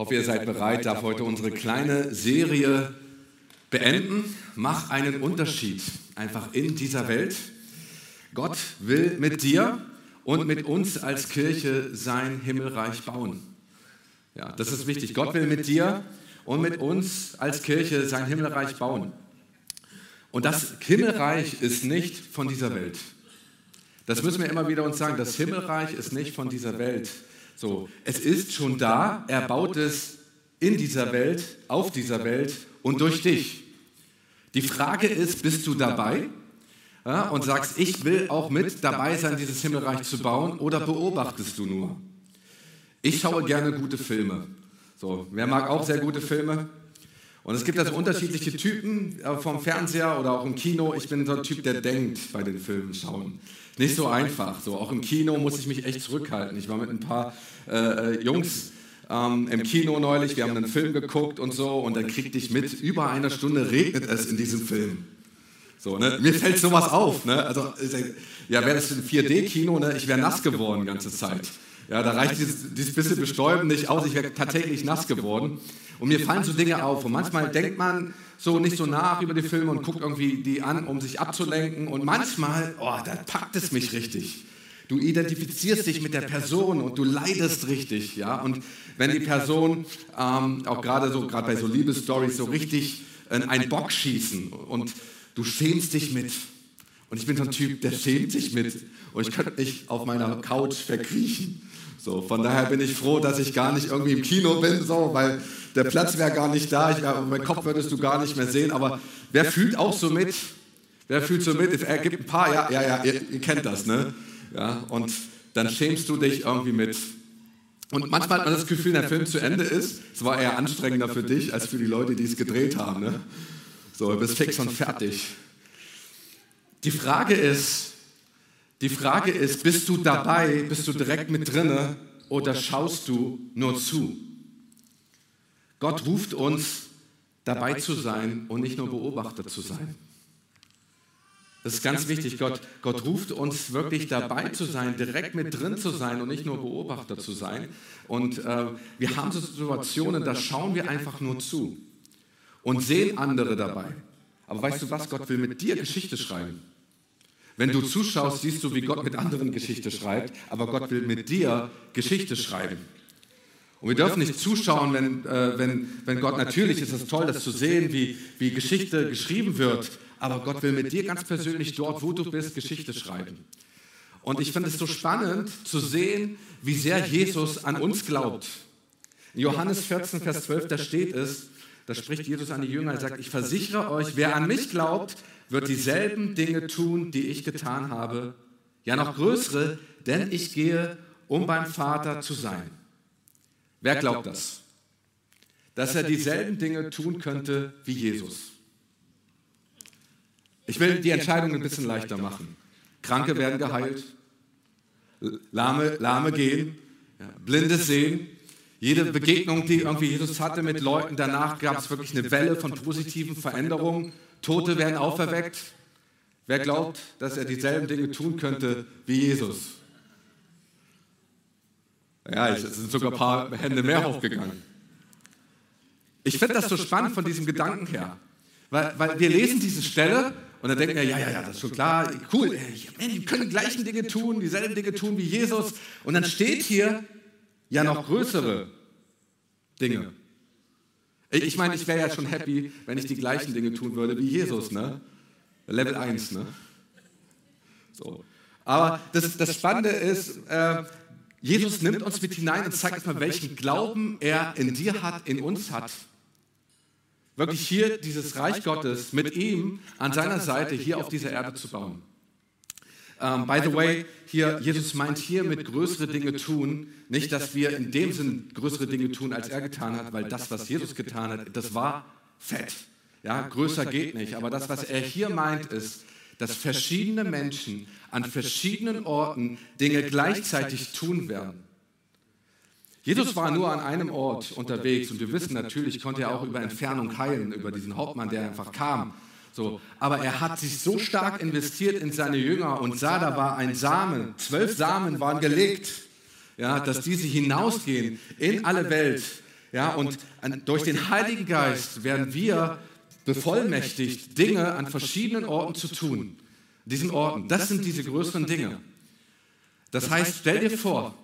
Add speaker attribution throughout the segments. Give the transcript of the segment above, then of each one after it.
Speaker 1: hoffe, ihr seid bereit, darf heute unsere kleine Serie beenden. Mach einen Unterschied einfach in dieser Welt. Gott will mit dir und mit uns als Kirche sein Himmelreich bauen. Ja, das ist wichtig. Gott will mit dir und mit uns als Kirche sein Himmelreich bauen. Und das Himmelreich ist nicht von dieser Welt. Das müssen wir immer wieder uns sagen. Das Himmelreich ist nicht von dieser Welt. So, es ist schon da. Er baut es in dieser Welt, auf dieser Welt und durch dich. Die Frage ist, bist du dabei? Ja, und sagst, ich will auch mit dabei sein, dieses Himmelreich zu bauen, oder beobachtest du nur? Ich schaue gerne gute Filme. So, wer mag auch sehr gute Filme? Und es gibt also unterschiedliche Typen äh, vom Fernseher oder auch im Kino. Ich bin so ein Typ, der denkt bei den Filmen schauen. Nicht so einfach. So, auch im Kino muss ich mich echt zurückhalten. Ich war mit ein paar äh, äh, Jungs ähm, im Kino neulich, wir haben einen Film geguckt und so, und dann kriegte ich mit, über eine Stunde regnet es in diesem Film. So, ne? Mir fällt sowas auf. Ne? Also, ja, wäre das ein 4D-Kino, ne? ich wäre nass geworden die ganze Zeit. Ja, da reicht dieses, dieses bisschen Bestäuben nicht aus, ich wäre tatsächlich nass geworden. Und mir fallen so Dinge auf. Und manchmal denkt man so nicht so nach über die Filme und guckt irgendwie die an, um sich abzulenken. Und manchmal, oh, da packt es mich richtig. Du identifizierst dich mit der Person und du leidest richtig, ja. Und wenn die Person ähm, auch gerade so, gerade bei so Liebesstories so richtig äh, einen Bock schießen und du schämst dich mit. Und ich bin so ein Typ, der schämt sich mit. Und ich könnte mich auf meiner Couch verkriechen. So, von daher bin ich froh, dass ich gar nicht irgendwie im Kino bin, so, weil der Platz wäre gar nicht da, ich, mein Kopf würdest du gar nicht mehr sehen. Aber wer fühlt auch so mit? Wer fühlt so mit? Er gibt ein paar, ja, ja, ja, ihr, ihr kennt das, ne? Ja, und dann schämst du dich irgendwie mit. Und manchmal hat man das Gefühl, wenn der Film zu Ende ist, es war eher anstrengender für dich als für die Leute, die es gedreht haben. Ne? So, du bist fix und fertig. Die Frage ist, die Frage ist, bist du dabei, bist du direkt mit drinne oder schaust du nur zu? Gott ruft uns, dabei zu sein und nicht nur Beobachter zu sein. Das ist ganz wichtig. Gott, Gott ruft uns wirklich dabei zu sein, direkt mit drin zu sein und nicht nur Beobachter zu sein. Und äh, wir haben so Situationen, da schauen wir einfach nur zu und sehen andere dabei. Aber weißt du was? Gott will mit dir Geschichte schreiben. Wenn du zuschaust, siehst du, wie Gott mit anderen Geschichte schreibt, aber Gott will mit dir Geschichte schreiben. Und wir dürfen nicht zuschauen, wenn, äh, wenn, wenn Gott, natürlich ist es toll, das zu sehen, wie, wie Geschichte geschrieben wird, aber Gott will mit dir ganz persönlich dort, wo du bist, Geschichte schreiben. Und ich finde es so spannend zu sehen, wie sehr Jesus an uns glaubt. In Johannes 14, Vers 12, da steht es, da spricht Jesus an die Jünger, er sagt, ich versichere euch, wer an mich glaubt, wird dieselben Dinge tun, die ich getan habe, ja noch größere, denn ich gehe, um beim Vater zu sein. Wer glaubt das? Dass er dieselben Dinge tun könnte wie Jesus. Ich will die Entscheidung ein bisschen leichter machen. Kranke werden geheilt, Lahme, Lahme gehen, Blinde sehen. Jede Begegnung, die irgendwie Jesus hatte mit Leuten, danach gab es wirklich eine Welle von positiven Veränderungen. Tote werden auferweckt. Wer glaubt, dass er dieselben Dinge tun könnte wie Jesus? Ja, es sind sogar ein paar Hände mehr hochgegangen. Ich finde das so spannend von diesem Gedanken her. Weil, weil wir lesen diese Stelle und dann denken wir, ja, ja, ja, das ist schon klar, cool, die können die gleichen Dinge tun, dieselben Dinge tun wie Jesus. Und dann steht hier ja noch größere Dinge. Ich meine, ich wäre ja schon happy, wenn ich die gleichen Dinge tun würde wie Jesus, ne? Level 1, ne? So. Aber das, das Spannende ist, äh, Jesus nimmt uns mit hinein und zeigt uns mal, welchen Glauben er in dir hat, in uns hat. Wirklich hier dieses Reich Gottes mit ihm an seiner Seite hier auf dieser Erde zu bauen. Um, ähm, by the way, hier, Jesus meint hier mit größere Dinge tun, nicht, dass wir in dem Sinn größere Dinge tun, als er getan hat, weil das, was Jesus getan hat, das war fett. Ja, größer geht nicht. Aber das, was er hier meint, ist, dass verschiedene Menschen an verschiedenen Orten Dinge gleichzeitig tun werden. Jesus war nur an einem Ort unterwegs und wir wissen natürlich, konnte er auch über Entfernung heilen, über diesen Hauptmann, der einfach kam. So, aber er hat sich so stark investiert in seine Jünger und sah, da war ein Samen, zwölf Samen waren gelegt, ja, dass diese hinausgehen in alle Welt, Ja, und durch den Heiligen Geist werden wir bevollmächtigt, Dinge an verschiedenen Orten zu tun. Diesen Orten, das sind diese größeren Dinge. Das heißt, stell dir vor,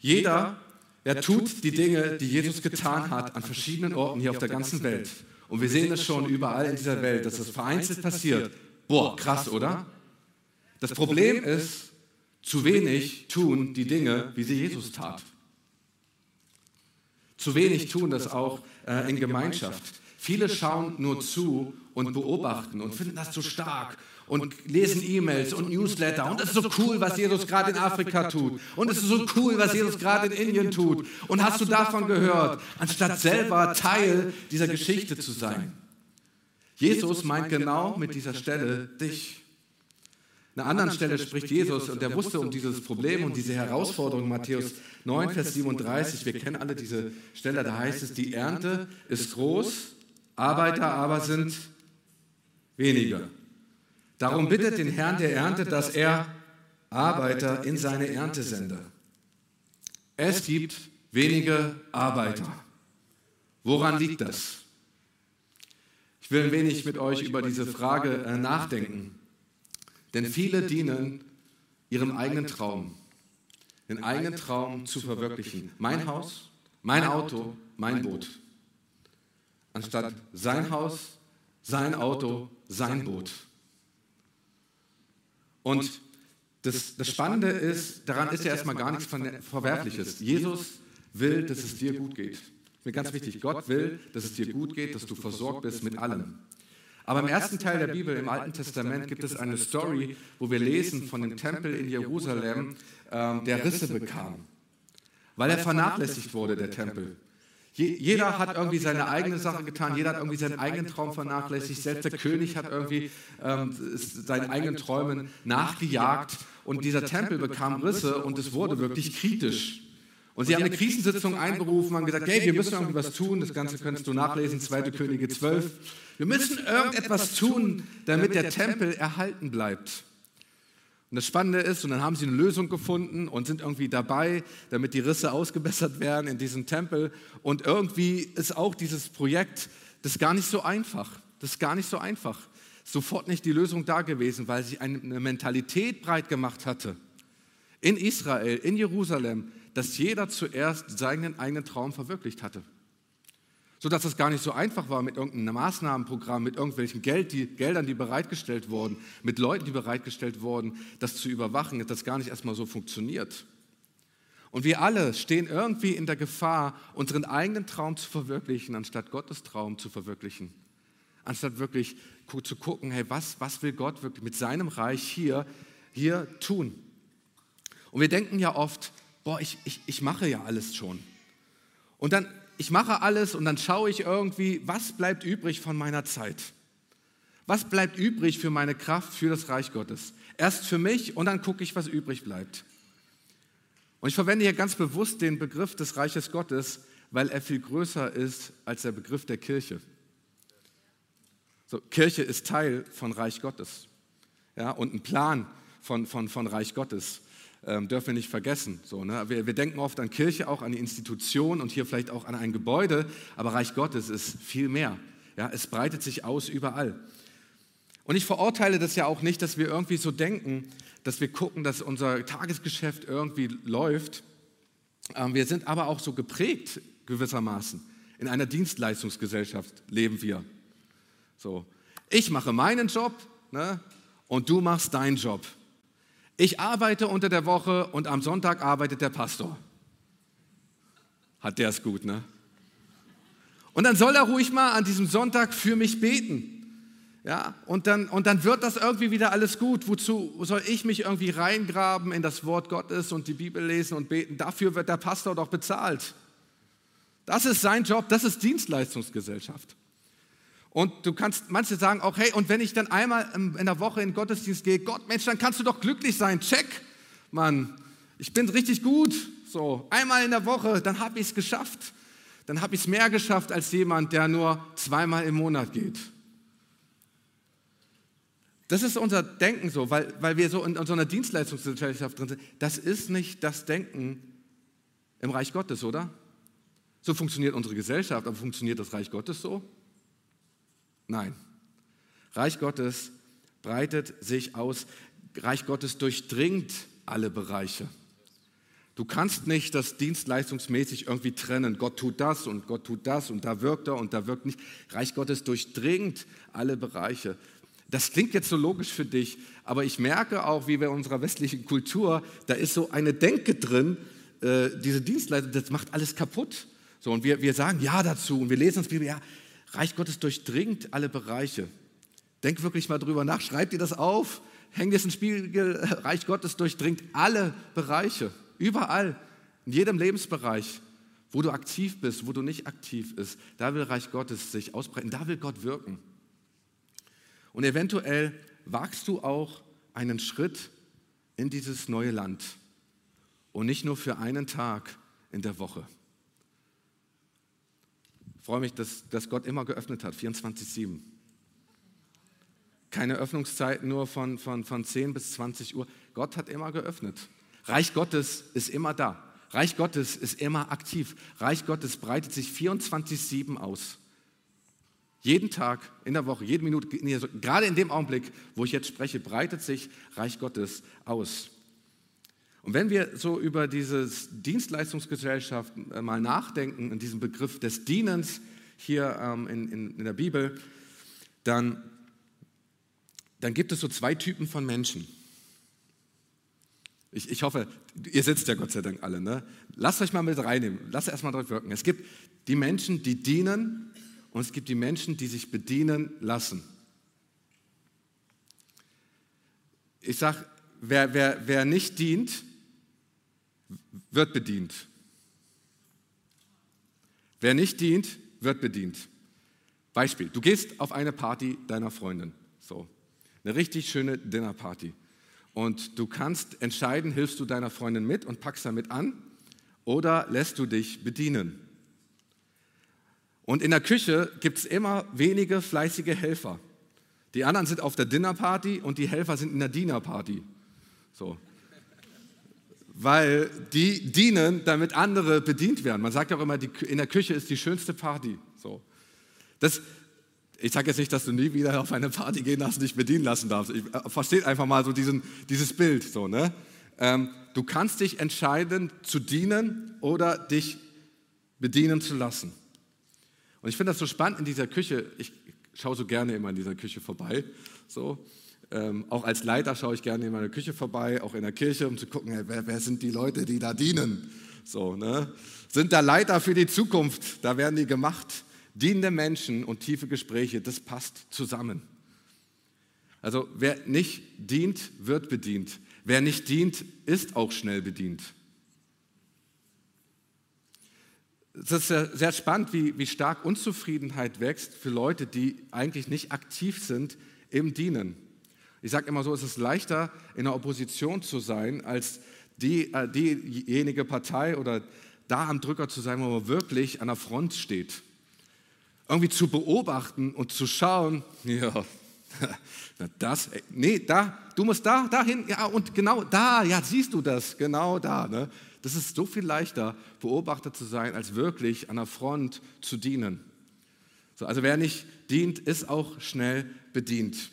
Speaker 1: jeder, er tut die Dinge, die Jesus getan hat, an verschiedenen Orten hier auf der ganzen Welt. Und wir sehen es schon überall in dieser Welt, dass das vereinzelt passiert. Boah, krass, oder? Das Problem ist, zu wenig tun die Dinge, wie sie Jesus tat. Zu wenig tun das auch äh, in Gemeinschaft. Viele schauen nur zu und beobachten und finden das so stark und lesen E-Mails und Newsletter und es ist so cool, was Jesus gerade in Afrika tut und es ist so cool, was Jesus gerade in Indien tut und hast du davon gehört, anstatt selber Teil dieser Geschichte zu sein. Jesus meint genau mit dieser Stelle dich. An einer anderen Stelle spricht Jesus und er wusste um dieses Problem und diese Herausforderung, Matthäus 9, Vers 37. Wir kennen alle diese Stelle, da heißt es, die Ernte ist groß, Arbeiter aber sind weniger. Darum bittet den Herrn der Ernte, dass er Arbeiter in seine Ernte sende. Es gibt wenige Arbeiter. Woran liegt das? Ich will ein wenig mit euch über diese Frage äh, nachdenken. Denn viele dienen ihrem eigenen Traum, den eigenen Traum zu verwirklichen. Mein Haus, mein Auto, mein Boot. Anstatt sein Haus, sein Auto, sein Boot. Und das, das Spannende ist, daran ist ja erstmal gar nichts Verwerfliches. Jesus will, dass es dir gut geht. Mir ganz wichtig, Gott will, dass es dir gut geht, dass du versorgt bist mit allem. Aber im ersten Teil der Bibel, im Alten Testament, gibt es eine Story, wo wir lesen von dem Tempel in Jerusalem, ähm, der Risse bekam, weil er vernachlässigt wurde, der Tempel. Jeder hat irgendwie seine eigene Sache getan, jeder hat irgendwie seinen eigenen Traum vernachlässigt, selbst der König hat irgendwie ähm, seinen eigenen Träumen nachgejagt und dieser Tempel bekam Risse und es wurde wirklich kritisch. Und sie haben eine Krisensitzung einberufen, haben gesagt, hey, wir müssen irgendwie was tun, das Ganze könntest du nachlesen, 2. Könige 12. Wir müssen irgendetwas tun, damit der Tempel erhalten bleibt. Und das Spannende ist, und dann haben sie eine Lösung gefunden und sind irgendwie dabei, damit die Risse ausgebessert werden in diesem Tempel. Und irgendwie ist auch dieses Projekt, das ist gar nicht so einfach. Das ist gar nicht so einfach. Sofort nicht die Lösung da gewesen, weil sich eine Mentalität breit gemacht hatte. In Israel, in Jerusalem, dass jeder zuerst seinen eigenen Traum verwirklicht hatte. Sodass es gar nicht so einfach war mit irgendeinem Maßnahmenprogramm, mit irgendwelchen Geld, die, Geldern, die bereitgestellt wurden, mit Leuten, die bereitgestellt wurden, das zu überwachen, dass das gar nicht erstmal so funktioniert. Und wir alle stehen irgendwie in der Gefahr, unseren eigenen Traum zu verwirklichen, anstatt Gottes Traum zu verwirklichen. Anstatt wirklich zu gucken, hey, was, was will Gott wirklich mit seinem Reich hier, hier tun? Und wir denken ja oft, boah, ich, ich, ich mache ja alles schon. Und dann, ich mache alles und dann schaue ich irgendwie, was bleibt übrig von meiner Zeit? Was bleibt übrig für meine Kraft, für das Reich Gottes? Erst für mich und dann gucke ich, was übrig bleibt. Und ich verwende hier ganz bewusst den Begriff des Reiches Gottes, weil er viel größer ist als der Begriff der Kirche. So, Kirche ist Teil von Reich Gottes ja, und ein Plan von, von, von Reich Gottes ähm, dürfen wir nicht vergessen. So, ne? wir, wir denken oft an Kirche, auch an die Institution und hier vielleicht auch an ein Gebäude, aber Reich Gottes ist viel mehr. Ja? Es breitet sich aus überall. Und ich verurteile das ja auch nicht, dass wir irgendwie so denken, dass wir gucken, dass unser Tagesgeschäft irgendwie läuft. Ähm, wir sind aber auch so geprägt gewissermaßen. In einer Dienstleistungsgesellschaft leben wir. So, ich mache meinen Job ne, und du machst deinen Job. Ich arbeite unter der Woche und am Sonntag arbeitet der Pastor. Hat der es gut, ne? Und dann soll er ruhig mal an diesem Sonntag für mich beten. Ja, und dann, und dann wird das irgendwie wieder alles gut. Wozu soll ich mich irgendwie reingraben in das Wort Gottes und die Bibel lesen und beten? Dafür wird der Pastor doch bezahlt. Das ist sein Job, das ist Dienstleistungsgesellschaft. Und du kannst, manche sagen auch, hey, und wenn ich dann einmal in der Woche in den Gottesdienst gehe, Gott, Mensch, dann kannst du doch glücklich sein. Check, Mann, ich bin richtig gut. So, einmal in der Woche, dann habe ich es geschafft. Dann habe ich es mehr geschafft als jemand, der nur zweimal im Monat geht. Das ist unser Denken so, weil, weil wir so in, in so einer Dienstleistungsgesellschaft drin sind. Das ist nicht das Denken im Reich Gottes, oder? So funktioniert unsere Gesellschaft, aber funktioniert das Reich Gottes so? Nein. Reich Gottes breitet sich aus. Reich Gottes durchdringt alle Bereiche. Du kannst nicht das dienstleistungsmäßig irgendwie trennen. Gott tut das und Gott tut das und da wirkt er und da wirkt nicht. Reich Gottes durchdringt alle Bereiche. Das klingt jetzt so logisch für dich, aber ich merke auch, wie bei unserer westlichen Kultur, da ist so eine Denke drin, äh, diese Dienstleistung, das macht alles kaputt. So, und wir, wir sagen Ja dazu und wir lesen uns Bibel, ja, Reich Gottes durchdringt alle Bereiche. Denk wirklich mal drüber nach, schreib dir das auf, häng dir es in Spiegel, Reich Gottes durchdringt alle Bereiche, überall, in jedem Lebensbereich, wo du aktiv bist, wo du nicht aktiv bist, da will Reich Gottes sich ausbreiten, da will Gott wirken. Und eventuell wagst du auch einen Schritt in dieses neue Land und nicht nur für einen Tag in der Woche. Ich freue mich, dass, dass Gott immer geöffnet hat, 24-7. Keine Öffnungszeiten nur von, von, von 10 bis 20 Uhr. Gott hat immer geöffnet. Reich Gottes ist immer da. Reich Gottes ist immer aktiv. Reich Gottes breitet sich 24-7 aus. Jeden Tag, in der Woche, jede Minute, gerade in dem Augenblick, wo ich jetzt spreche, breitet sich Reich Gottes aus. Und wenn wir so über diese Dienstleistungsgesellschaft äh, mal nachdenken, in diesem Begriff des Dienens hier ähm, in, in, in der Bibel, dann, dann gibt es so zwei Typen von Menschen. Ich, ich, hoffe, ihr sitzt ja Gott sei Dank alle. Ne? Lasst euch mal mit reinnehmen. Lasst erst mal drauf wirken. Es gibt die Menschen, die dienen und es gibt die Menschen, die sich bedienen lassen. Ich sage, wer, wer, wer nicht dient, wird bedient. Wer nicht dient, wird bedient. Beispiel, du gehst auf eine Party deiner Freundin, so, eine richtig schöne Dinnerparty. Und du kannst entscheiden, hilfst du deiner Freundin mit und packst damit an oder lässt du dich bedienen. Und in der Küche gibt es immer wenige fleißige Helfer. Die anderen sind auf der Dinnerparty und die Helfer sind in der Dienerparty. So. Weil die dienen, damit andere bedient werden. Man sagt auch immer, die, in der Küche ist die schönste Party. So. Das, ich sage jetzt nicht, dass du nie wieder auf eine Party gehen darfst und dich bedienen lassen darfst. Ich äh, verstehe einfach mal so diesen, dieses Bild. So, ne? Ähm, du kannst dich entscheiden, zu dienen oder dich bedienen zu lassen. Und ich finde das so spannend in dieser Küche. Ich schaue so gerne immer in dieser Küche vorbei. So. Ähm, auch als Leiter schaue ich gerne in meiner Küche vorbei, auch in der Kirche, um zu gucken, hey, wer, wer, sind die Leute, die da dienen? So, ne? Sind da Leiter für die Zukunft? Da werden die gemacht. Dienende Menschen und tiefe Gespräche, das passt zusammen. Also wer nicht dient, wird bedient. Wer nicht dient, ist auch schnell bedient. Es ist sehr spannend, wie, wie stark Unzufriedenheit wächst für Leute, die eigentlich nicht aktiv sind im Dienen. Ich sage immer so, es ist leichter, in der Opposition zu sein, als die, äh, diejenige Partei oder da am Drücker zu sein, wo man wirklich an der Front steht. Irgendwie zu beobachten und zu schauen, ja, das, nee, da, du musst da, dahin, ja, und genau da, ja, siehst du das, genau da. Ne? Das ist so viel leichter, Beobachter zu sein, als wirklich an der Front zu dienen. So, also wer nicht dient, ist auch schnell bedient.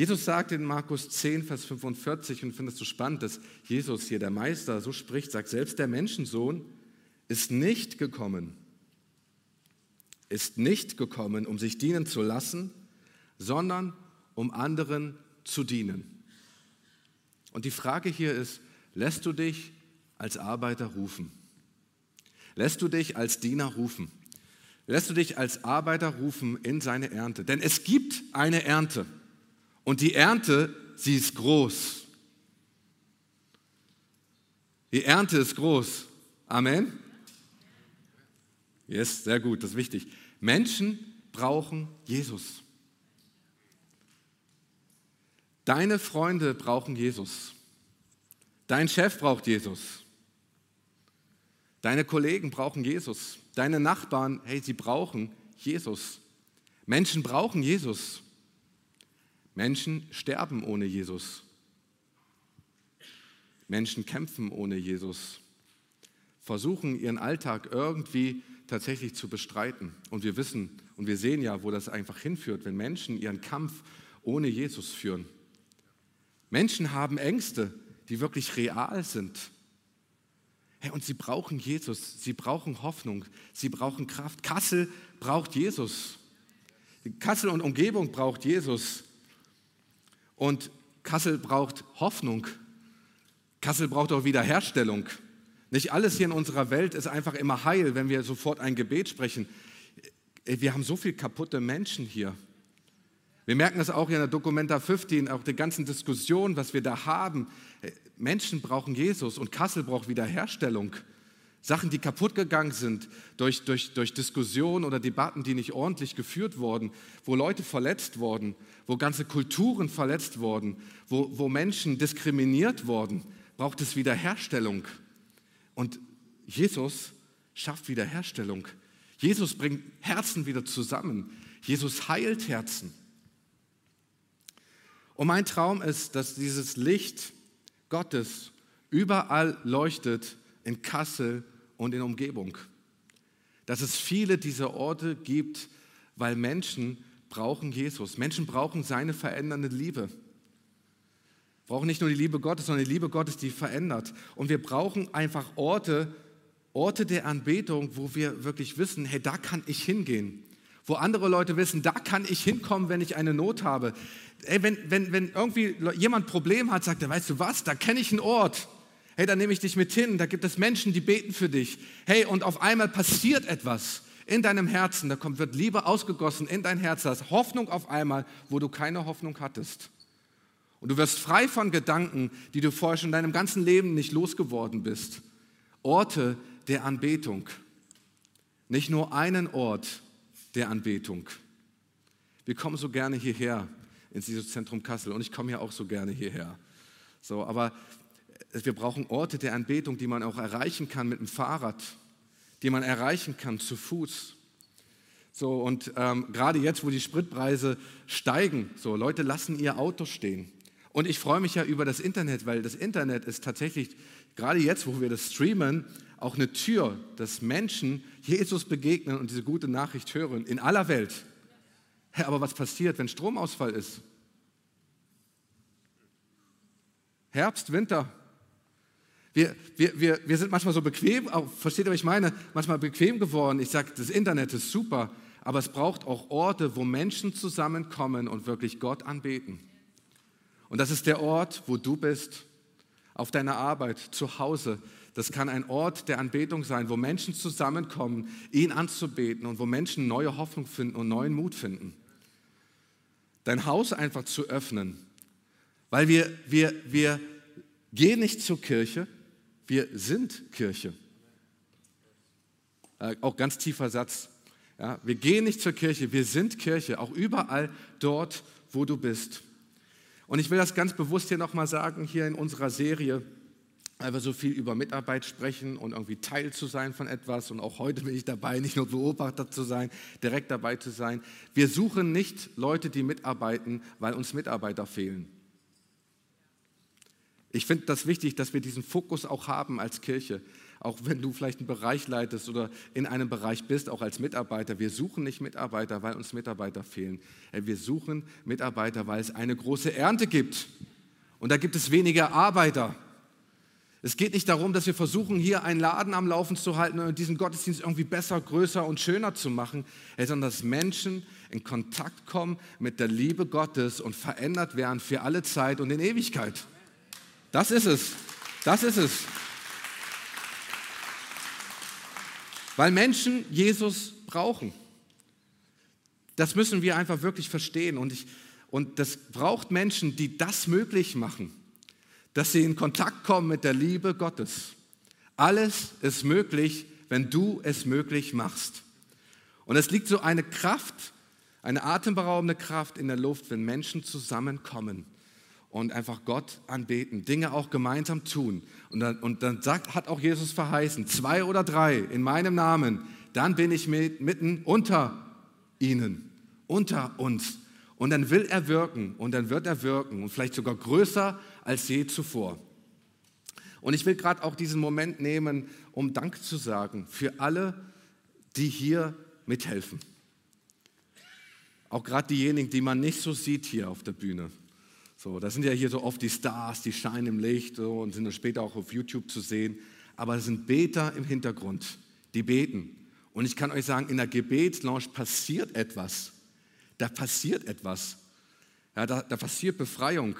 Speaker 1: Jesus sagt in Markus 10, Vers 45, und ich finde es so spannend, dass Jesus hier, der Meister, so spricht, sagt, selbst der Menschensohn ist nicht gekommen, ist nicht gekommen, um sich dienen zu lassen, sondern um anderen zu dienen. Und die Frage hier ist, lässt du dich als Arbeiter rufen? Lässt du dich als Diener rufen? Lässt du dich als Arbeiter rufen in seine Ernte? Denn es gibt eine Ernte und die Ernte, sie ist groß. Die Ernte ist groß. Amen. Yes, sehr gut, das ist wichtig. Menschen brauchen Jesus. Deine Freunde brauchen Jesus. Dein Chef braucht Jesus. Deine Kollegen brauchen Jesus. Deine Nachbarn, hey, sie brauchen Jesus. Menschen brauchen Jesus. Menschen sterben ohne Jesus. Menschen kämpfen ohne Jesus. Versuchen ihren Alltag irgendwie tatsächlich zu bestreiten. Und wir wissen und wir sehen ja, wo das einfach hinführt, wenn Menschen ihren Kampf ohne Jesus führen. Menschen haben Ängste, die wirklich real sind. Hey, und sie brauchen Jesus, sie brauchen Hoffnung, sie brauchen Kraft. Kassel braucht Jesus. Kassel und Umgebung braucht Jesus. Und Kassel braucht Hoffnung. Kassel braucht auch Wiederherstellung. Nicht alles hier in unserer Welt ist einfach immer heil, wenn wir sofort ein Gebet sprechen. Wir haben so viele kaputte Menschen hier. Wir merken das auch in der Documenta 15, auch die ganzen Diskussionen, was wir da haben. Menschen brauchen Jesus und Kassel braucht Wiederherstellung. Sachen, die kaputt gegangen sind durch, durch, durch Diskussionen oder Debatten, die nicht ordentlich geführt wurden, wo Leute verletzt wurden, wo ganze Kulturen verletzt wurden, wo, wo Menschen diskriminiert wurden, braucht es Wiederherstellung. Und Jesus schafft Wiederherstellung. Jesus bringt Herzen wieder zusammen. Jesus heilt Herzen. Und mein Traum ist, dass dieses Licht Gottes überall leuchtet in Kassel und in Umgebung. Dass es viele dieser Orte gibt, weil Menschen brauchen Jesus. Menschen brauchen seine verändernde Liebe. Brauchen nicht nur die Liebe Gottes, sondern die Liebe Gottes, die verändert. Und wir brauchen einfach Orte, Orte der Anbetung, wo wir wirklich wissen, hey, da kann ich hingehen wo andere Leute wissen, da kann ich hinkommen, wenn ich eine Not habe. Ey, wenn, wenn, wenn irgendwie jemand ein Problem hat, sagt er, weißt du was, da kenne ich einen Ort. Hey, da nehme ich dich mit hin, da gibt es Menschen, die beten für dich. Hey, und auf einmal passiert etwas in deinem Herzen, da kommt, wird Liebe ausgegossen in dein Herz, da ist Hoffnung auf einmal, wo du keine Hoffnung hattest. Und du wirst frei von Gedanken, die du vorher schon in deinem ganzen Leben nicht losgeworden bist. Orte der Anbetung. Nicht nur einen Ort, der Anbetung. Wir kommen so gerne hierher ins Jesus Zentrum Kassel und ich komme ja auch so gerne hierher. So, aber wir brauchen Orte der Anbetung, die man auch erreichen kann mit dem Fahrrad, die man erreichen kann zu Fuß. So, und ähm, gerade jetzt, wo die Spritpreise steigen, so Leute lassen ihr Auto stehen. Und ich freue mich ja über das Internet, weil das Internet ist tatsächlich, gerade jetzt, wo wir das streamen, auch eine Tür, dass Menschen Jesus begegnen und diese gute Nachricht hören in aller Welt. Herr, aber was passiert, wenn Stromausfall ist? Herbst, Winter. Wir, wir, wir, wir sind manchmal so bequem, versteht ihr, was ich meine? Manchmal bequem geworden. Ich sage, das Internet ist super, aber es braucht auch Orte, wo Menschen zusammenkommen und wirklich Gott anbeten. Und das ist der Ort, wo du bist, auf deiner Arbeit, zu Hause, das kann ein Ort der Anbetung sein, wo Menschen zusammenkommen, ihn anzubeten und wo Menschen neue Hoffnung finden und neuen Mut finden. Dein Haus einfach zu öffnen, weil wir, wir, wir gehen nicht zur Kirche, wir sind Kirche. Äh, auch ganz tiefer Satz. Ja, wir gehen nicht zur Kirche, wir sind Kirche, auch überall dort, wo du bist. Und ich will das ganz bewusst hier nochmal sagen, hier in unserer Serie weil wir so viel über Mitarbeit sprechen und irgendwie Teil zu sein von etwas. Und auch heute bin ich dabei, nicht nur Beobachter zu sein, direkt dabei zu sein. Wir suchen nicht Leute, die mitarbeiten, weil uns Mitarbeiter fehlen. Ich finde das wichtig, dass wir diesen Fokus auch haben als Kirche. Auch wenn du vielleicht einen Bereich leitest oder in einem Bereich bist, auch als Mitarbeiter. Wir suchen nicht Mitarbeiter, weil uns Mitarbeiter fehlen. Wir suchen Mitarbeiter, weil es eine große Ernte gibt. Und da gibt es weniger Arbeiter. Es geht nicht darum, dass wir versuchen, hier einen Laden am Laufen zu halten und diesen Gottesdienst irgendwie besser, größer und schöner zu machen, sondern dass Menschen in Kontakt kommen mit der Liebe Gottes und verändert werden für alle Zeit und in Ewigkeit. Das ist es. Das ist es. Weil Menschen Jesus brauchen. Das müssen wir einfach wirklich verstehen. Und, ich, und das braucht Menschen, die das möglich machen dass sie in Kontakt kommen mit der Liebe Gottes. Alles ist möglich, wenn du es möglich machst. Und es liegt so eine Kraft, eine atemberaubende Kraft in der Luft, wenn Menschen zusammenkommen und einfach Gott anbeten, Dinge auch gemeinsam tun. Und dann, und dann sagt, hat auch Jesus verheißen, zwei oder drei in meinem Namen, dann bin ich mit, mitten unter ihnen, unter uns. Und dann will er wirken und dann wird er wirken und vielleicht sogar größer als je zuvor. Und ich will gerade auch diesen Moment nehmen, um Dank zu sagen für alle, die hier mithelfen. Auch gerade diejenigen, die man nicht so sieht hier auf der Bühne. So, das sind ja hier so oft die Stars, die scheinen im Licht so, und sind dann später auch auf YouTube zu sehen. Aber es sind Beter im Hintergrund, die beten. Und ich kann euch sagen, in der Gebetslounge passiert etwas. Da passiert etwas. Ja, da, da passiert Befreiung.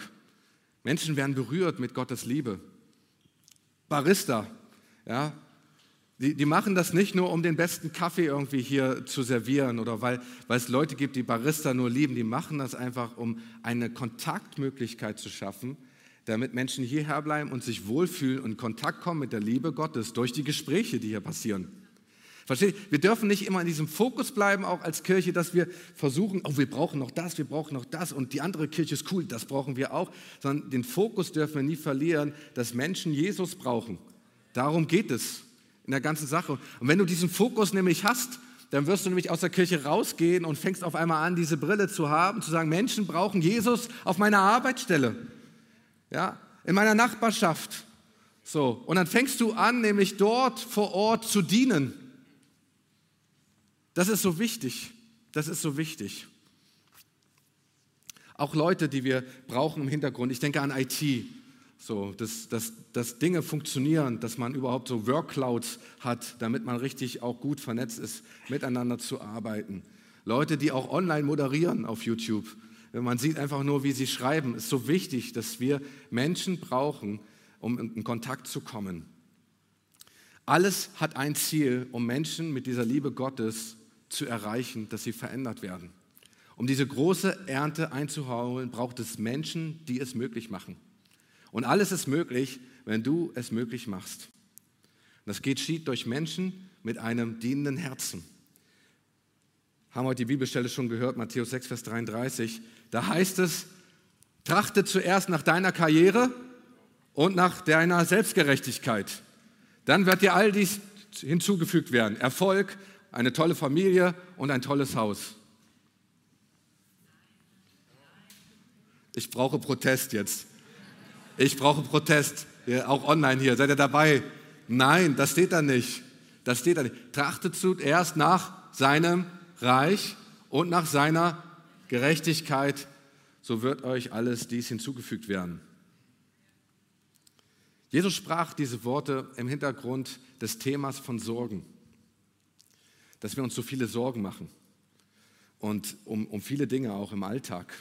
Speaker 1: Menschen werden berührt mit Gottes Liebe. Barista, ja, die, die, machen das nicht nur, um den besten Kaffee irgendwie hier zu servieren oder weil, weil es Leute gibt, die Barista nur lieben. Die machen das einfach, um eine Kontaktmöglichkeit zu schaffen, damit Menschen hierher bleiben und sich wohlfühlen und in Kontakt kommen mit der Liebe Gottes durch die Gespräche, die hier passieren. Versteht? Wir dürfen nicht immer in diesem Fokus bleiben, auch als Kirche, dass wir versuchen, oh, wir brauchen noch das, wir brauchen noch das und die andere Kirche ist cool, das brauchen wir auch, sondern den Fokus dürfen wir nie verlieren, dass Menschen Jesus brauchen. Darum geht es in der ganzen Sache. Und wenn du diesen Fokus nämlich hast, dann wirst du nämlich aus der Kirche rausgehen und fängst auf einmal an, diese Brille zu haben, zu sagen, Menschen brauchen Jesus auf meiner Arbeitsstelle, ja, in meiner Nachbarschaft. So, und dann fängst du an, nämlich dort vor Ort zu dienen. Das ist so wichtig. Das ist so wichtig. Auch Leute, die wir brauchen im Hintergrund. Ich denke an IT. So, dass, dass, dass Dinge funktionieren, dass man überhaupt so Workclouds hat, damit man richtig auch gut vernetzt ist, miteinander zu arbeiten. Leute, die auch online moderieren auf YouTube. Man sieht einfach nur, wie sie schreiben, ist so wichtig, dass wir Menschen brauchen, um in Kontakt zu kommen. Alles hat ein Ziel, um Menschen mit dieser Liebe Gottes zu erreichen, dass sie verändert werden. Um diese große Ernte einzuholen, braucht es Menschen, die es möglich machen. Und alles ist möglich, wenn du es möglich machst. Das geht schied durch Menschen mit einem dienenden Herzen. Haben wir heute die Bibelstelle schon gehört, Matthäus 6, Vers 33. Da heißt es, trachte zuerst nach deiner Karriere und nach deiner Selbstgerechtigkeit. Dann wird dir all dies hinzugefügt werden. Erfolg, eine tolle Familie und ein tolles Haus. Ich brauche Protest jetzt. Ich brauche Protest, ja, auch online hier. Seid ihr dabei? Nein, das steht da nicht. Das steht da nicht. Trachtet zuerst nach seinem Reich und nach seiner Gerechtigkeit, so wird euch alles dies hinzugefügt werden. Jesus sprach diese Worte im Hintergrund des Themas von Sorgen dass wir uns so viele Sorgen machen und um, um viele Dinge auch im Alltag.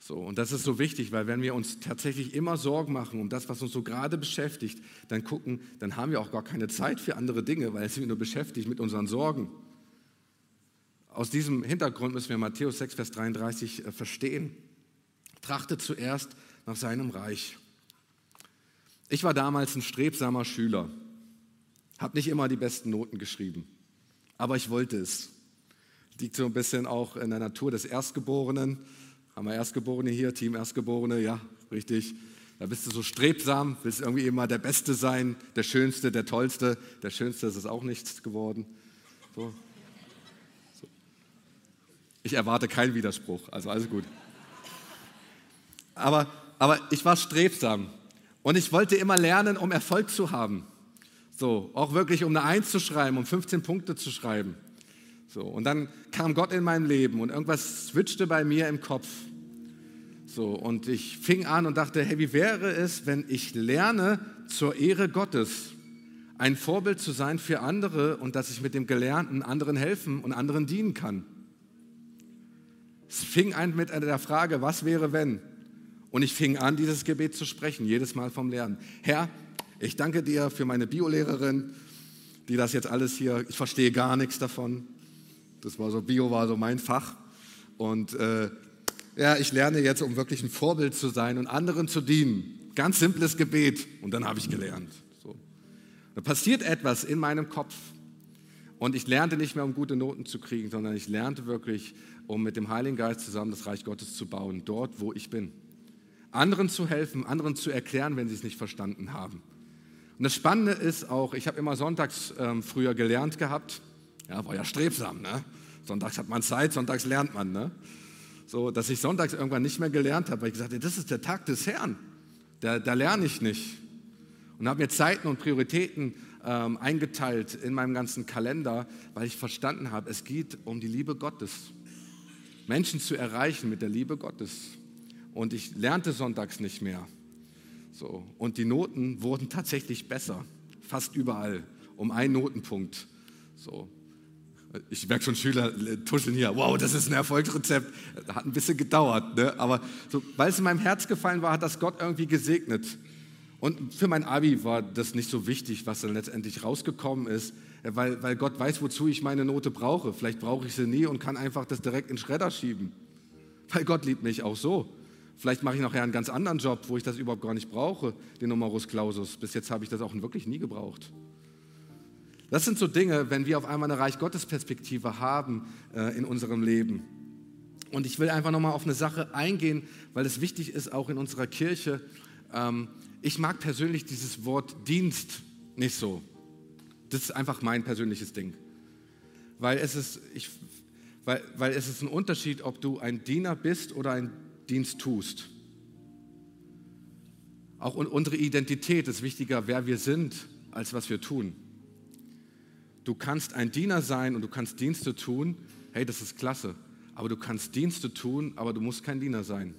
Speaker 1: So, und das ist so wichtig, weil wenn wir uns tatsächlich immer Sorgen machen um das, was uns so gerade beschäftigt, dann gucken, dann haben wir auch gar keine Zeit für andere Dinge, weil sind wir nur beschäftigt mit unseren Sorgen. Aus diesem Hintergrund müssen wir Matthäus 6, Vers 33 äh, verstehen. Trachtet zuerst nach seinem Reich. Ich war damals ein strebsamer Schüler, habe nicht immer die besten Noten geschrieben aber ich wollte es. Liegt so ein bisschen auch in der Natur des Erstgeborenen. Haben wir Erstgeborene hier, Team Erstgeborene, ja, richtig. Da bist du so strebsam, willst irgendwie immer der Beste sein, der Schönste, der Tollste. Der Schönste ist es auch nichts geworden. So. So. Ich erwarte keinen Widerspruch, also alles gut. Aber, aber ich war strebsam und ich wollte immer lernen, um Erfolg zu haben. So, auch wirklich um eine Eins zu schreiben, um 15 Punkte zu schreiben. So, und dann kam Gott in mein Leben und irgendwas switchte bei mir im Kopf. So, und ich fing an und dachte, hey, wie wäre es, wenn ich lerne, zur Ehre Gottes ein Vorbild zu sein für andere und dass ich mit dem Gelernten anderen helfen und anderen dienen kann. Es fing an mit der Frage, was wäre, wenn? Und ich fing an, dieses Gebet zu sprechen, jedes Mal vom Lernen. Herr, ich danke dir für meine Biolehrerin, die das jetzt alles hier, ich verstehe gar nichts davon. Das war so, Bio war so mein Fach. Und äh, ja, ich lerne jetzt, um wirklich ein Vorbild zu sein und anderen zu dienen. Ganz simples Gebet. Und dann habe ich gelernt. So. Da passiert etwas in meinem Kopf. Und ich lernte nicht mehr, um gute Noten zu kriegen, sondern ich lernte wirklich, um mit dem Heiligen Geist zusammen das Reich Gottes zu bauen, dort, wo ich bin. Anderen zu helfen, anderen zu erklären, wenn sie es nicht verstanden haben. Und das Spannende ist auch, ich habe immer sonntags ähm, früher gelernt gehabt. Ja, war ja strebsam, ne? Sonntags hat man Zeit, sonntags lernt man, ne? So, dass ich sonntags irgendwann nicht mehr gelernt habe, weil ich gesagt habe, das ist der Tag des Herrn. Da, da lerne ich nicht. Und habe mir Zeiten und Prioritäten ähm, eingeteilt in meinem ganzen Kalender, weil ich verstanden habe, es geht um die Liebe Gottes. Menschen zu erreichen mit der Liebe Gottes. Und ich lernte sonntags nicht mehr. So. Und die Noten wurden tatsächlich besser, fast überall, um einen Notenpunkt. So. Ich merke schon, Schüler tuscheln hier, wow, das ist ein Erfolgsrezept. Hat ein bisschen gedauert, ne? aber so, weil es in meinem Herz gefallen war, hat das Gott irgendwie gesegnet. Und für mein Abi war das nicht so wichtig, was dann letztendlich rausgekommen ist, weil, weil Gott weiß, wozu ich meine Note brauche. Vielleicht brauche ich sie nie und kann einfach das direkt in den Schredder schieben. Weil Gott liebt mich auch so. Vielleicht mache ich nachher einen ganz anderen Job, wo ich das überhaupt gar nicht brauche, den Numerus Clausus. Bis jetzt habe ich das auch wirklich nie gebraucht. Das sind so Dinge, wenn wir auf einmal eine Reich Gottes Perspektive haben äh, in unserem Leben. Und ich will einfach nochmal auf eine Sache eingehen, weil es wichtig ist, auch in unserer Kirche. Ähm, ich mag persönlich dieses Wort Dienst nicht so. Das ist einfach mein persönliches Ding. Weil es ist, ich, weil, weil es ist ein Unterschied, ob du ein Diener bist oder ein Dienst tust. Auch unsere Identität ist wichtiger, wer wir sind, als was wir tun. Du kannst ein Diener sein und du kannst Dienste tun. Hey, das ist klasse. Aber du kannst Dienste tun, aber du musst kein Diener sein.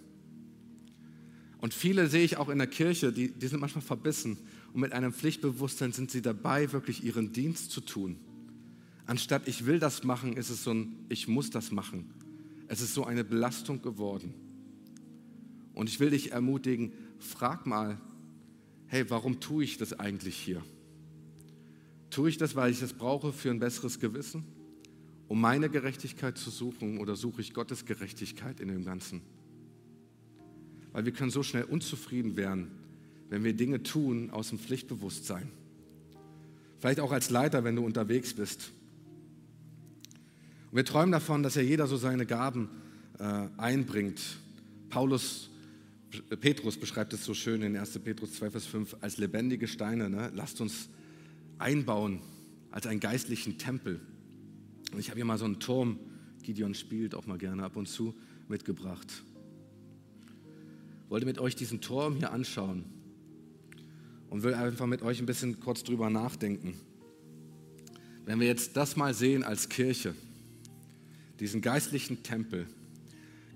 Speaker 1: Und viele sehe ich auch in der Kirche, die, die sind manchmal verbissen und mit einem Pflichtbewusstsein sind sie dabei, wirklich ihren Dienst zu tun. Anstatt ich will das machen, ist es so ein ich muss das machen. Es ist so eine Belastung geworden. Und ich will dich ermutigen, frag mal, hey, warum tue ich das eigentlich hier? Tue ich das, weil ich das brauche für ein besseres Gewissen, um meine Gerechtigkeit zu suchen oder suche ich Gottes Gerechtigkeit in dem Ganzen? Weil wir können so schnell unzufrieden werden, wenn wir Dinge tun aus dem Pflichtbewusstsein. Vielleicht auch als Leiter, wenn du unterwegs bist. Und wir träumen davon, dass ja jeder so seine Gaben äh, einbringt. Paulus, Petrus beschreibt es so schön in 1. Petrus 2, Vers 5 als lebendige Steine. Ne? Lasst uns einbauen als einen geistlichen Tempel. Und ich habe hier mal so einen Turm, Gideon spielt auch mal gerne ab und zu, mitgebracht. Wollte mit euch diesen Turm hier anschauen und will einfach mit euch ein bisschen kurz drüber nachdenken. Wenn wir jetzt das mal sehen als Kirche, diesen geistlichen Tempel,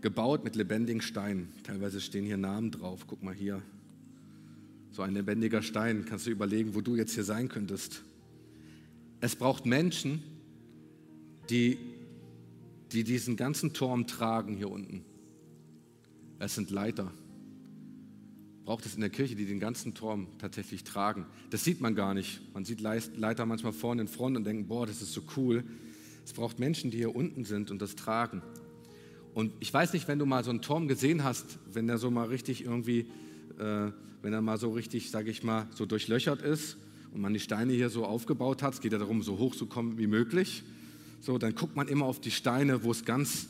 Speaker 1: gebaut mit lebendigen Steinen, teilweise stehen hier Namen drauf, guck mal hier, so ein lebendiger Stein, kannst du überlegen, wo du jetzt hier sein könntest. Es braucht Menschen, die, die diesen ganzen Turm tragen hier unten. Es sind Leiter braucht es in der Kirche, die den ganzen Turm tatsächlich tragen. Das sieht man gar nicht. Man sieht Leiter manchmal vorne in Front und denkt, boah, das ist so cool. Es braucht Menschen, die hier unten sind und das tragen. Und ich weiß nicht, wenn du mal so einen Turm gesehen hast, wenn der so mal richtig irgendwie, äh, wenn er mal so richtig, sage ich mal, so durchlöchert ist und man die Steine hier so aufgebaut hat, es geht ja darum, so hoch zu kommen wie möglich, so, dann guckt man immer auf die Steine, wo es ganz,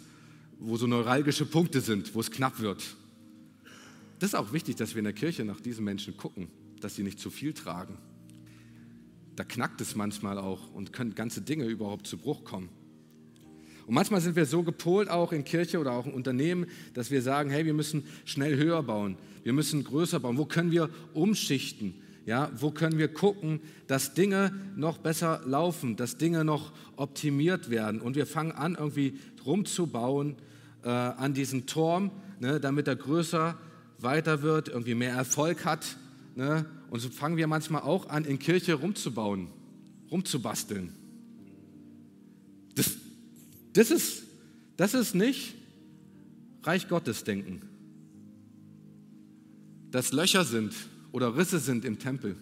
Speaker 1: wo so neuralgische Punkte sind, wo es knapp wird. Das ist auch wichtig, dass wir in der Kirche nach diesen Menschen gucken, dass sie nicht zu viel tragen. Da knackt es manchmal auch und können ganze Dinge überhaupt zu Bruch kommen. Und manchmal sind wir so gepolt, auch in Kirche oder auch in Unternehmen, dass wir sagen, hey, wir müssen schnell höher bauen, wir müssen größer bauen. Wo können wir umschichten? Ja, wo können wir gucken, dass Dinge noch besser laufen, dass Dinge noch optimiert werden? Und wir fangen an, irgendwie rumzubauen äh, an diesen Turm, ne, damit er größer weiter wird, irgendwie mehr Erfolg hat. Ne? Und so fangen wir manchmal auch an, in Kirche rumzubauen, rumzubasteln. Das, das, ist, das ist nicht Reich Gottes denken. Dass Löcher sind oder Risse sind im Tempel.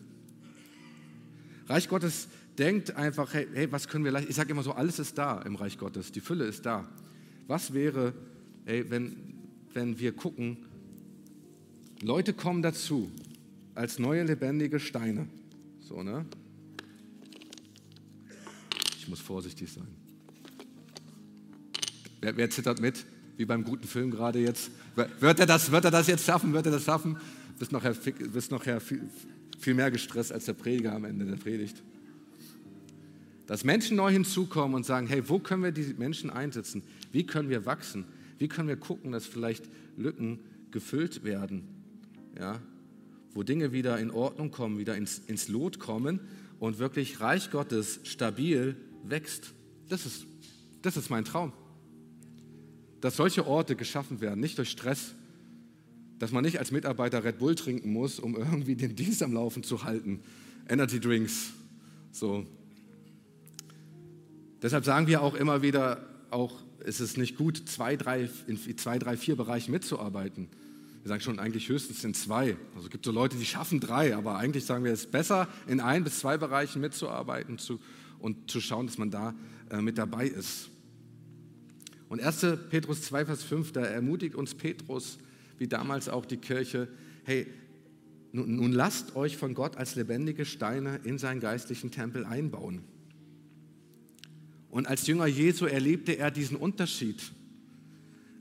Speaker 1: Reich Gottes denkt einfach, hey, hey was können wir leicht, ich sage immer so, alles ist da im Reich Gottes, die Fülle ist da. Was wäre, hey, wenn, wenn wir gucken, Leute kommen dazu als neue lebendige Steine. So, ne? Ich muss vorsichtig sein. Wer, wer zittert mit? Wie beim guten Film gerade jetzt. Wird er, das, wird er das jetzt schaffen? Wird er das schaffen? Bist nachher, bist nachher viel, viel mehr gestresst als der Prediger am Ende der Predigt. Dass Menschen neu hinzukommen und sagen, hey, wo können wir die Menschen einsetzen? Wie können wir wachsen? Wie können wir gucken, dass vielleicht Lücken gefüllt werden? ja, wo Dinge wieder in Ordnung kommen, wieder ins, ins Lot kommen und wirklich Reich Gottes stabil wächst. Das ist, das ist mein Traum. Dass solche Orte geschaffen werden, nicht durch Stress, dass man nicht als Mitarbeiter Red Bull trinken muss, um irgendwie den Dienst am Laufen zu halten. Energy Drinks. So. Deshalb sagen wir auch immer wieder, auch ist es nicht gut, zwei, drei, in zwei, drei, vier Bereichen mitzuarbeiten. Wir sagen schon eigentlich höchstens in zwei. Also es gibt so Leute, die schaffen drei, aber eigentlich sagen wir, es ist besser, in ein bis zwei Bereichen mitzuarbeiten zu, und zu schauen, dass man da äh, mit dabei ist. Und 1. Petrus 2, Vers 5, da ermutigt uns Petrus, wie damals auch die Kirche, hey, nun, nun lasst euch von Gott als lebendige Steine in seinen geistlichen Tempel einbauen. Und als Jünger Jesu erlebte er diesen Unterschied.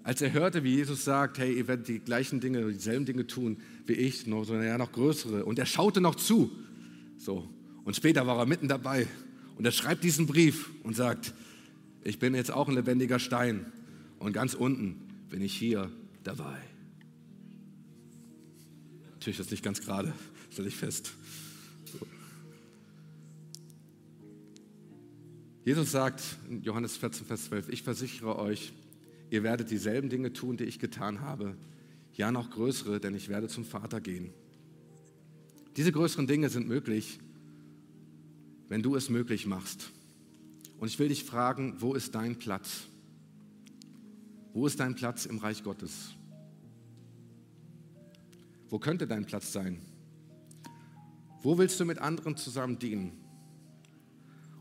Speaker 1: Als er hörte, wie Jesus sagt, hey, ihr werdet die gleichen Dinge, dieselben Dinge tun wie ich, noch, sondern ja noch größere. Und er schaute noch zu. So. Und später war er mitten dabei. Und er schreibt diesen Brief und sagt, ich bin jetzt auch ein lebendiger Stein. Und ganz unten bin ich hier dabei. Natürlich ist das nicht ganz gerade, stelle ich fest. So. Jesus sagt in Johannes 14, Vers 12, ich versichere euch, ihr werdet dieselben Dinge tun, die ich getan habe, ja noch größere, denn ich werde zum Vater gehen. Diese größeren Dinge sind möglich, wenn du es möglich machst. Und ich will dich fragen, wo ist dein Platz? Wo ist dein Platz im Reich Gottes? Wo könnte dein Platz sein? Wo willst du mit anderen zusammen dienen?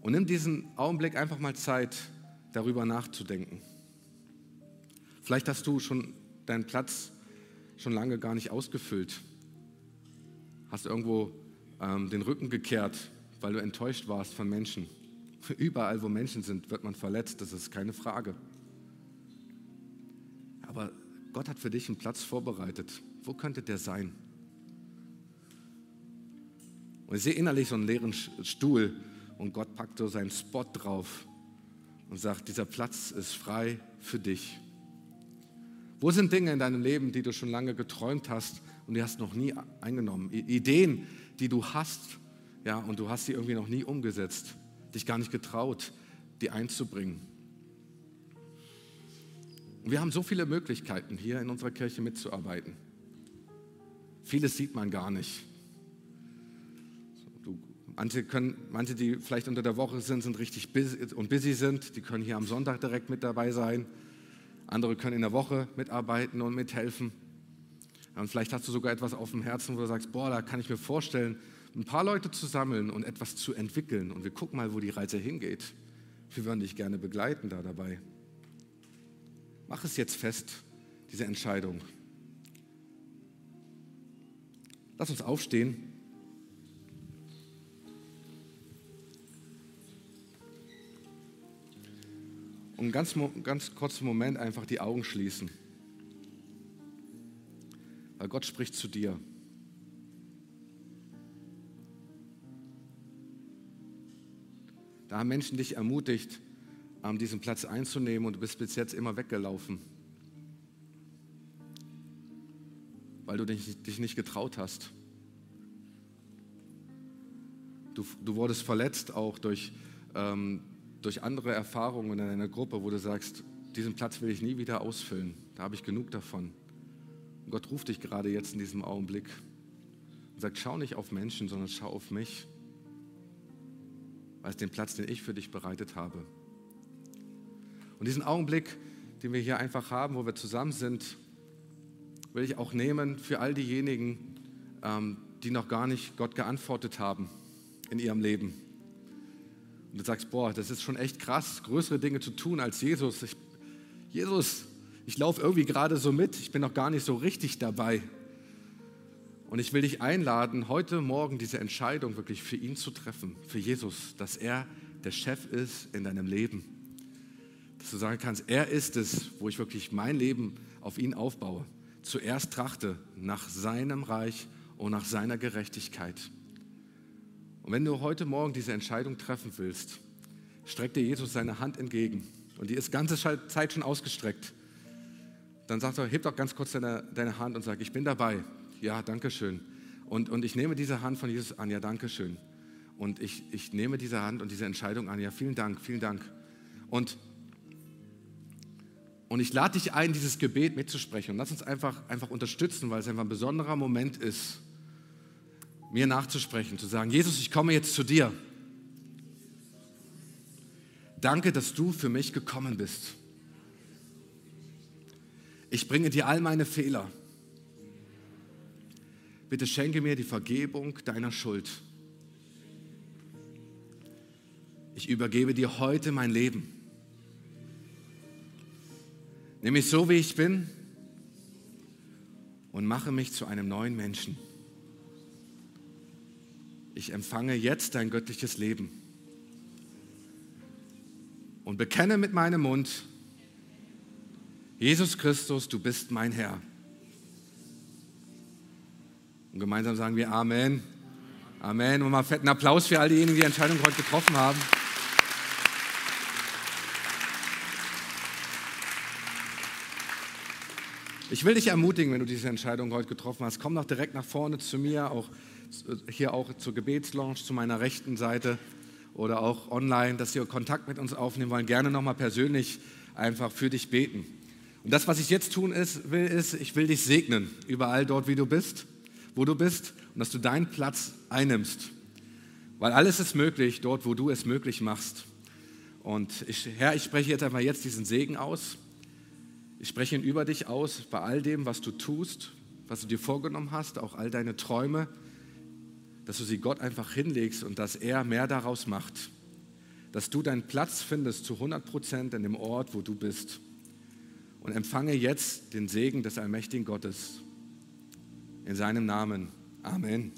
Speaker 1: Und nimm diesen Augenblick einfach mal Zeit, darüber nachzudenken. Vielleicht hast du schon deinen Platz schon lange gar nicht ausgefüllt. Hast irgendwo ähm, den Rücken gekehrt, weil du enttäuscht warst von Menschen. Überall, wo Menschen sind, wird man verletzt, das ist keine Frage. Aber Gott hat für dich einen Platz vorbereitet. Wo könnte der sein? Und ich sehe innerlich so einen leeren Stuhl und Gott packt so seinen Spot drauf und sagt, dieser Platz ist frei für dich. Wo sind Dinge in deinem Leben, die du schon lange geträumt hast und die hast noch nie eingenommen? Ideen, die du hast, ja, und du hast sie irgendwie noch nie umgesetzt, dich gar nicht getraut, die einzubringen. Und wir haben so viele Möglichkeiten, hier in unserer Kirche mitzuarbeiten. Vieles sieht man gar nicht. Manche, können, manche, die vielleicht unter der Woche sind, sind richtig busy und busy sind, die können hier am Sonntag direkt mit dabei sein. Andere können in der Woche mitarbeiten und mithelfen. Und vielleicht hast du sogar etwas auf dem Herzen, wo du sagst, boah, da kann ich mir vorstellen, ein paar Leute zu sammeln und etwas zu entwickeln. Und wir gucken mal, wo die Reise hingeht. Wir würden dich gerne begleiten da dabei. Mach es jetzt fest, diese Entscheidung. Lass uns aufstehen. und einen ganz, ganz kurzen Moment einfach die Augen schließen. Weil Gott spricht zu dir. Da haben Menschen dich ermutigt, diesen Platz einzunehmen und du bist bis jetzt immer weggelaufen, weil du dich, dich nicht getraut hast. Du, du wurdest verletzt auch durch ähm, durch andere Erfahrungen in einer Gruppe, wo du sagst, diesen Platz will ich nie wieder ausfüllen, da habe ich genug davon. Und Gott ruft dich gerade jetzt in diesem Augenblick und sagt, schau nicht auf Menschen, sondern schau auf mich, es den Platz, den ich für dich bereitet habe. Und diesen Augenblick, den wir hier einfach haben, wo wir zusammen sind, will ich auch nehmen für all diejenigen, ähm, die noch gar nicht Gott geantwortet haben in ihrem Leben und du sagst, boah, das ist schon echt krass, größere Dinge zu tun als Jesus. Ich, Jesus, ich laufe irgendwie gerade so mit, ich bin noch gar nicht so richtig dabei. Und ich will dich einladen, heute Morgen diese Entscheidung wirklich für ihn zu treffen, für Jesus, dass er der Chef ist in deinem Leben. Dass du sagen kannst, er ist es, wo ich wirklich mein Leben auf ihn aufbaue. Zuerst trachte nach seinem Reich und nach seiner Gerechtigkeit. Und wenn du heute Morgen diese Entscheidung treffen willst, streckt dir Jesus seine Hand entgegen. Und die ist ganze Zeit schon ausgestreckt. Dann sagt er, heb doch ganz kurz deine, deine Hand und sag, ich bin dabei. Ja, danke schön. Und, und ich nehme diese Hand von Jesus an, ja, danke schön. Und ich, ich nehme diese Hand und diese Entscheidung an. Ja, vielen Dank, vielen Dank. Und, und ich lade dich ein, dieses Gebet mitzusprechen. Und lass uns einfach, einfach unterstützen, weil es einfach ein besonderer Moment ist, mir nachzusprechen, zu sagen, Jesus, ich komme jetzt zu dir. Danke, dass du für mich gekommen bist. Ich bringe dir all meine Fehler. Bitte schenke mir die Vergebung deiner Schuld. Ich übergebe dir heute mein Leben. Nimm mich so, wie ich bin und mache mich zu einem neuen Menschen. Ich empfange jetzt dein göttliches Leben und bekenne mit meinem Mund, Jesus Christus, du bist mein Herr. Und gemeinsam sagen wir Amen. Amen. Und mal fetten Applaus für all diejenigen, die die Entscheidung heute getroffen haben. Ich will dich ermutigen, wenn du diese Entscheidung heute getroffen hast. Komm doch direkt nach vorne zu mir, auch hier auch zur Gebetslounge zu meiner rechten Seite oder auch online, dass wir Kontakt mit uns aufnehmen wollen. Gerne nochmal persönlich einfach für dich beten. Und das, was ich jetzt tun ist, will, ist, ich will dich segnen, überall dort, wie du bist, wo du bist, und dass du deinen Platz einnimmst. Weil alles ist möglich, dort, wo du es möglich machst. Und ich, Herr, ich spreche jetzt einfach jetzt diesen Segen aus. Ich spreche ihn über dich aus, bei all dem, was du tust, was du dir vorgenommen hast, auch all deine Träume, dass du sie Gott einfach hinlegst und dass er mehr daraus macht. Dass du deinen Platz findest zu 100 Prozent in dem Ort, wo du bist und empfange jetzt den Segen des allmächtigen Gottes. In seinem Namen. Amen.